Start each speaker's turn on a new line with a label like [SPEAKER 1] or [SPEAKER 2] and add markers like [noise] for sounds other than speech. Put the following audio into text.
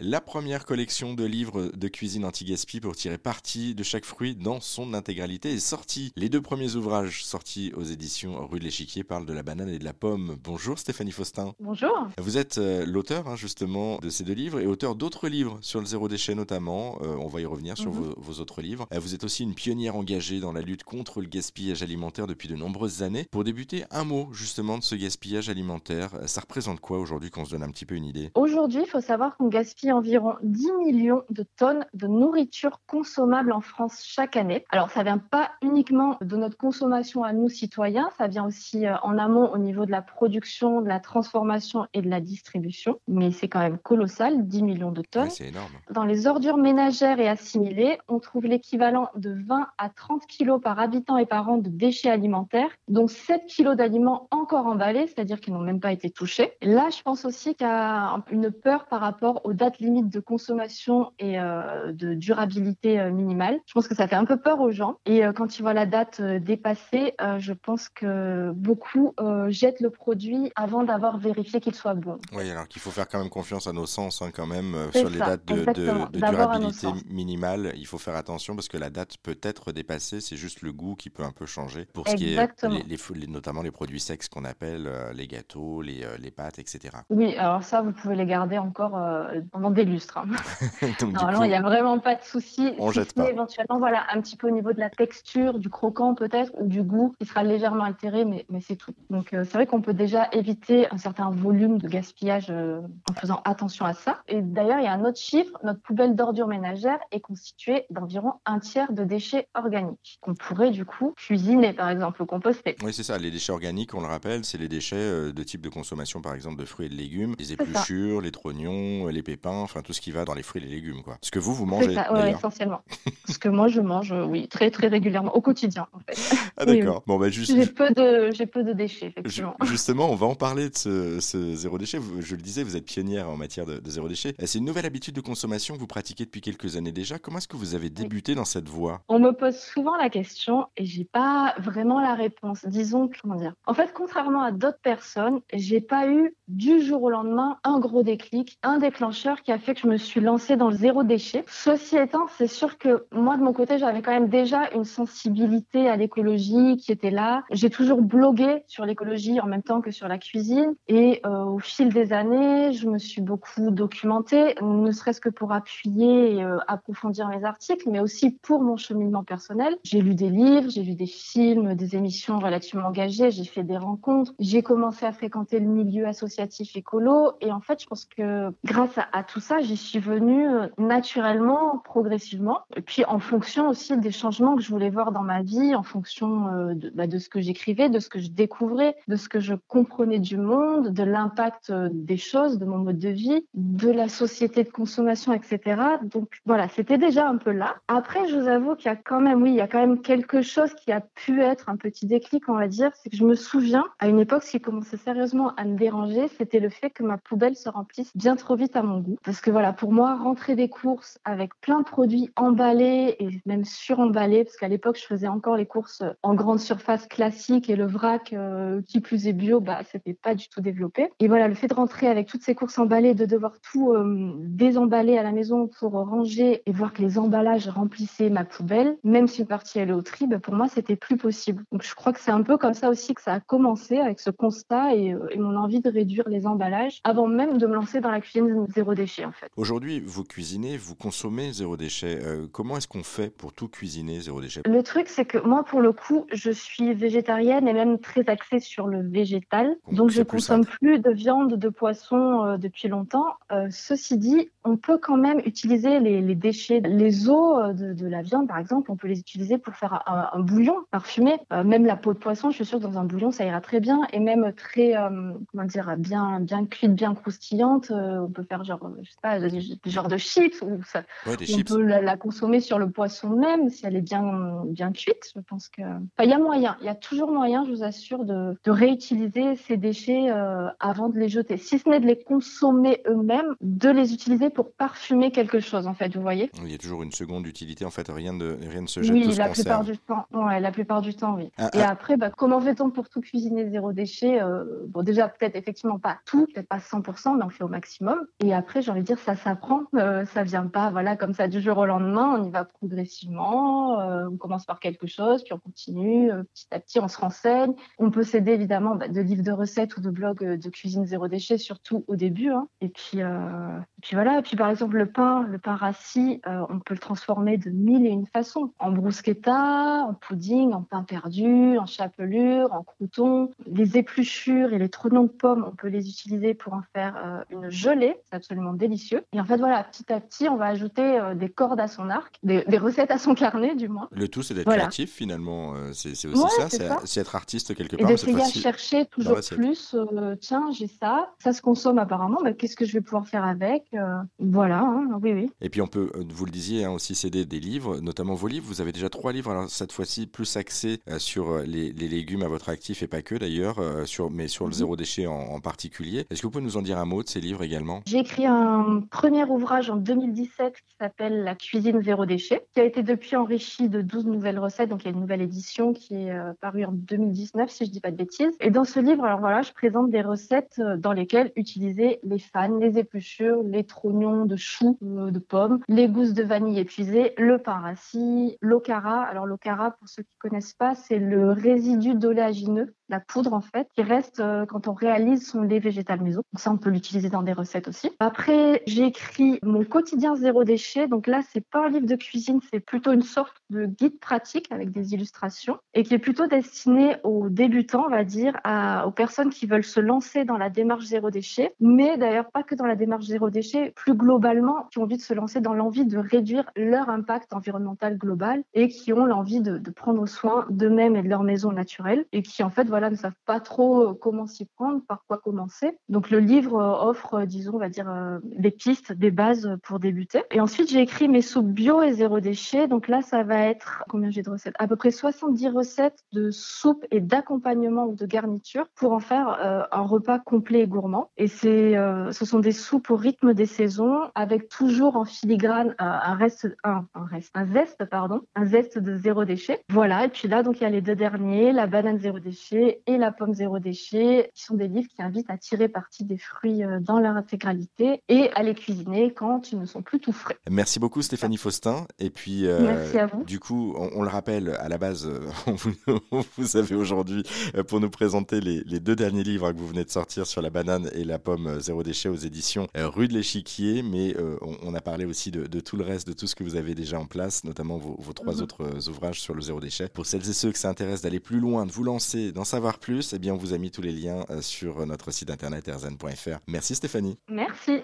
[SPEAKER 1] La première collection de livres de cuisine anti-gaspi pour tirer parti de chaque fruit dans son intégralité est sortie. Les deux premiers ouvrages sortis aux éditions Rue de l'Échiquier parlent de la banane et de la pomme. Bonjour Stéphanie Faustin.
[SPEAKER 2] Bonjour.
[SPEAKER 1] Vous êtes euh, l'auteur hein, justement de ces deux livres et auteur d'autres livres sur le zéro déchet notamment. Euh, on va y revenir sur
[SPEAKER 2] Mhm.
[SPEAKER 1] vos, vos autres livres. Euh, vous êtes aussi une pionnière engagée dans la lutte contre le gaspillage alimentaire depuis de nombreuses années. Pour débuter, un mot justement de ce gaspillage alimentaire. Ça représente quoi aujourd'hui qu'on se donne un petit peu une idée?
[SPEAKER 2] Aujourd'hui, il faut savoir qu'on gaspille environ 10 millions de tonnes de nourriture consommable en France chaque année. Alors, ça vient pas uniquement de notre consommation à nous citoyens, ça vient aussi euh, en amont au niveau de la production, de la transformation et de la distribution. Mais c'est quand même colossal, 10 millions de tonnes.
[SPEAKER 1] Ouais, C'est énorme.
[SPEAKER 2] Dans les ordures ménagères et assimilées, on trouve l'équivalent de 20 à 30 kilos par habitant et par an de déchets alimentaires, dont 7 kilos d'aliments encore emballés, c'est-à-dire qui n'ont même pas été touchés. Là, je pense aussi qu'il y a une peur par rapport aux dates limites de consommation et euh, de durabilité euh, minimale. Je pense que ça fait un peu peur aux gens. Et euh, quand ils voient la date dépassée, je pense que beaucoup jettent le produit avant d'avoir vérifié qu'il soit bon.
[SPEAKER 1] Oui, alors qu'il faut faire quand même confiance à nos sens hein, quand même sur les dates de, durabilité minimale. Il faut faire attention parce que la date peut être dépassée. C'est juste le goût qui peut un peu changer pour ce qui est
[SPEAKER 2] Exactement.
[SPEAKER 1] les, les fo- les- notamment les produits secs qu'on appelle les gâteaux, les, les pâtes, etc.
[SPEAKER 2] Oui, alors ça, vous pouvez les garder encore euh, des lustres. hein. [laughs] Normalement, il n'y a vraiment pas de souci.
[SPEAKER 1] on
[SPEAKER 2] si
[SPEAKER 1] jette pas.
[SPEAKER 2] éventuellement, voilà, un petit peu au niveau de la texture, du croquant peut-être, ou du goût, qui sera légèrement altéré, mais, mais c'est tout. Donc, euh, c'est vrai qu'on peut déjà éviter un certain volume de gaspillage euh, en faisant attention à ça. Et d'ailleurs, il y a un autre chiffre. Notre poubelle d'ordures ménagères est constituée d'environ un tiers de déchets organiques qu'on pourrait du coup cuisiner, par exemple, ou composter.
[SPEAKER 1] oui, c'est ça. Les déchets organiques, on le rappelle, c'est les déchets euh, de type de consommation, par exemple, de fruits et de légumes, les épluchures, les trognons, les pépins, enfin tout ce qui va dans les fruits et les légumes, quoi. Ce que vous, vous mangez,
[SPEAKER 2] ça, ouais,
[SPEAKER 1] d'ailleurs.
[SPEAKER 2] essentiellement. Ce que moi, je mange, euh, oui, très, très régulièrement, au quotidien, en fait. [laughs]
[SPEAKER 1] Ah,
[SPEAKER 2] Oui, oui.
[SPEAKER 1] d'accord. Bon, bah, juste,
[SPEAKER 2] J'ai peu de, j'ai peu de déchets, effectivement. [laughs]
[SPEAKER 1] Justement, on va en parler de ce, ce zéro déchet. Vous- Je le disais, vous êtes pionnière en matière de, de zéro déchet. Euh, C'est une nouvelle habitude de consommation que vous pratiquez depuis quelques années déjà. Comment est-ce que vous avez débuté dans cette voie?
[SPEAKER 2] On me pose souvent la question et j'ai pas vraiment la réponse. Disons, comment dire? En fait, contrairement à d'autres personnes, j'ai pas eu du jour au lendemain un gros déclic, un déclencheur qui a fait que je me suis lancée dans le zéro déchet. Ceci étant, c'est sûr que moi, de mon côté, j'avais quand même déjà une sensibilité à l'écologie qui était là. J'ai toujours blogué sur l'écologie en même temps que sur la cuisine. Et euh, au fil des années, je me suis beaucoup documentée, ne serait-ce que pour appuyer et euh, approfondir mes articles, mais aussi pour mon cheminement personnel. J'ai lu des livres, j'ai vu des films, des émissions relativement engagées, j'ai fait des rencontres. J'ai commencé à fréquenter le milieu associatif écolo. Et en fait, je pense que grâce à, à tout ça, j'y suis venue euh, naturellement, progressivement. Et puis en fonction aussi des changements que je voulais voir dans ma vie, en fonction euh, de, bah, de ce que j'écrivais, de ce que je découvrais, de ce que je comprenais du monde, de l'impact euh, des choses, de mon mode de vie, de la société de consommation, etc. Donc voilà, c'était déjà un peu là. Après, je vous avoue qu'il y a quand même, oui, il y a quand même quelque chose qui a pu être un petit déclic, on va dire. C'est que je me souviens, à une époque, ce qui commençait sérieusement à me déranger, c'était le fait que ma poubelle se remplisse bien trop vite à mon goût. Parce que voilà, pour moi, rentrer des courses avec plein de produits emballés et même suremballés, parce qu'à l'époque, je faisais encore les courses en grande surface classique et le vrac euh, qui plus est bio, bah, c'était pas du tout développé. Et voilà, le fait de rentrer avec toutes ces courses emballées, de devoir tout euh, désemballer à la maison pour ranger et voir que les emballages remplissaient ma poubelle, même si une partie allait au tri, bah, pour moi, c'était plus possible. Donc, je crois que c'est un peu comme ça aussi que ça a commencé avec ce constat et, euh, et mon envie de réduire les emballages avant même de me lancer dans la cuisine zéro déchet, en fait.
[SPEAKER 1] Aujourd'hui, vous cuisinez, vous consommez zéro déchet. Euh, comment est-ce qu'on fait pour tout cuisiner zéro déchet?
[SPEAKER 2] Le truc, c'est que moi, pour le coup, je suis végétarienne et même très axée sur le végétal. Donc, je
[SPEAKER 1] plus
[SPEAKER 2] consomme
[SPEAKER 1] simple.
[SPEAKER 2] plus de viande, de poisson euh, depuis longtemps. Euh, ceci dit, on peut quand même utiliser les, les déchets, les os euh, de, de la viande, par exemple, on peut les utiliser pour faire un, un bouillon parfumé. Euh, même la peau de poisson, je suis sûre que dans un bouillon, ça ira très bien. Et même très, comment dire, bien, bien cuite, bien croustillante. on peut faire genre, je sais pas, genres de chips ou ça,
[SPEAKER 1] Ouais, des
[SPEAKER 2] on
[SPEAKER 1] chips.
[SPEAKER 2] peut la, la consommer sur le poisson même si elle est bien, bien cuite. Je pense que. Enfin, il y a moyen, il y a toujours moyen, je vous assure, de, de réutiliser ces déchets euh, avant de les jeter. Si ce n'est de les consommer eux-mêmes, de les utiliser pour parfumer quelque chose, en fait, vous voyez
[SPEAKER 1] Il y a toujours une seconde utilité. En fait, rien, de, rien ne se jette, tout
[SPEAKER 2] Oui,
[SPEAKER 1] se
[SPEAKER 2] la plupart du temps. Ouais, la plupart du temps, oui.
[SPEAKER 1] Ah,
[SPEAKER 2] Et
[SPEAKER 1] ah,
[SPEAKER 2] après, bah, comment fait-on pour tout cuisiner zéro déchet Euh, Bon, déjà, peut-être effectivement pas tout, peut-être pas 100%, mais on fait au maximum. Et après, j'ai envie de dire, ça s'apprend. Euh, ça vient pas, voilà, comme ça du jour au lendemain. On y va progressivement. Euh, on commence par quelque chose, puis on continue. Euh, petit à petit, on se renseigne. On peut s'aider évidemment bah, de livres de recettes ou de blogs de cuisine zéro déchet, surtout au début. Hein. Et puis, et puis voilà. Et puis par exemple, le pain, le pain rassis, on peut le transformer de mille et une façons. En bruschetta, en pudding, en pain perdu, en chapelure, en crouton. Les épluchures et les trognons de pommes, on peut les utiliser pour en faire une gelée. C'est absolument délicieux. Et en fait, voilà, petit à petit, on va ajouter euh, des cordes à son arc, des, recettes à son carnet, du moins.
[SPEAKER 1] Le tout, c'est d'être créatif, finalement. Euh, c'est aussi ça, c'est être artiste quelque part.
[SPEAKER 2] Et d'essayer à chercher toujours plus. Euh, tiens, j'ai ça, ça se consomme apparemment, mais qu'est-ce que je vais pouvoir faire avec Voilà, hein, oui, oui.
[SPEAKER 1] Et puis, on peut, vous le disiez, hein, aussi céder des livres, notamment vos livres. Vous avez déjà trois livres, alors cette fois-ci plus axés sur les, légumes à votre actif et pas que d'ailleurs, sur, mais sur le mhm. zéro déchet en, en particulier. Est-ce que vous pouvez nous en dire un mot de ces livres également?
[SPEAKER 2] J'ai écrit un premier ouvrage en 2017 qui s'appelle La cuisine zéro déchet, qui a été depuis enrichi de 12 nouvelles recettes. Donc il y a une nouvelle édition qui est euh, parue en 2019, si je dis pas de bêtises. Et dans ce livre, alors voilà, je présente des recettes euh, dans lesquelles utiliser les fans, les épluchures, les trognons de choux, euh, de pommes, les gousses de vanille épuisées, le pain rassis, l'ocara. Alors l'ocara, pour ceux qui connaissent pas, c'est le résidu d'oléagineux la poudre en fait qui reste quand on réalise son lait végétal maison. Donc ça on peut l'utiliser dans des recettes aussi. Après j'ai écrit mon quotidien zéro déchet. Donc là, c'est pas un livre de cuisine, c'est plutôt une sorte de guide pratique avec des illustrations et qui est plutôt destiné aux débutants, on va dire, aux personnes qui veulent se lancer dans la démarche zéro déchet, mais d'ailleurs pas que dans la démarche zéro déchet, plus globalement, qui ont envie de se lancer dans l'envie de réduire leur impact environnemental global et qui ont l'envie de, prendre soin d'eux-mêmes et de leur maison naturelle et qui en fait voilà ne savent pas trop comment s'y prendre, par quoi commencer. Donc le livre offre, disons, on va dire, des pistes, des bases pour débuter. Et ensuite, j'ai écrit mes soupes bio et zéro déchet. Donc là, ça va être, combien j'ai de recettes? À peu près 70 recettes de soupe et d'accompagnement ou de garniture pour en faire euh, un repas complet et gourmand. Et euh, ce sont des soupes au rythme des saisons avec toujours en filigrane euh, un reste, un, un reste, un zeste, pardon, un zeste de zéro déchet. Voilà. Et puis là, donc, il y a les deux derniers, la banane zéro déchet et la pomme zéro déchet, qui sont des livres qui invitent à tirer parti des fruits dans leur intégralité et à les cuisiner quand ils ne sont plus tout frais.
[SPEAKER 1] Merci beaucoup Stéphanie Faustin. Et puis, euh, du coup, on, le rappelle, à la base, euh, [laughs] on vous, avez aujourd'hui euh, pour nous présenter les, deux derniers livres que vous venez de sortir sur la banane et la pomme zéro déchet aux éditions Rue de l'Échiquier. Mais on, a parlé aussi de, tout le reste, de tout ce que vous avez déjà en place, notamment vos, trois mhm. autres ouvrages sur le zéro déchet. Pour celles et ceux que ça intéresse d'aller plus loin, de vous lancer, d'en savoir plus, eh bien, on vous a mis tous les liens sur notre site internet erzen.fr. Merci Stéphanie.
[SPEAKER 2] Merci.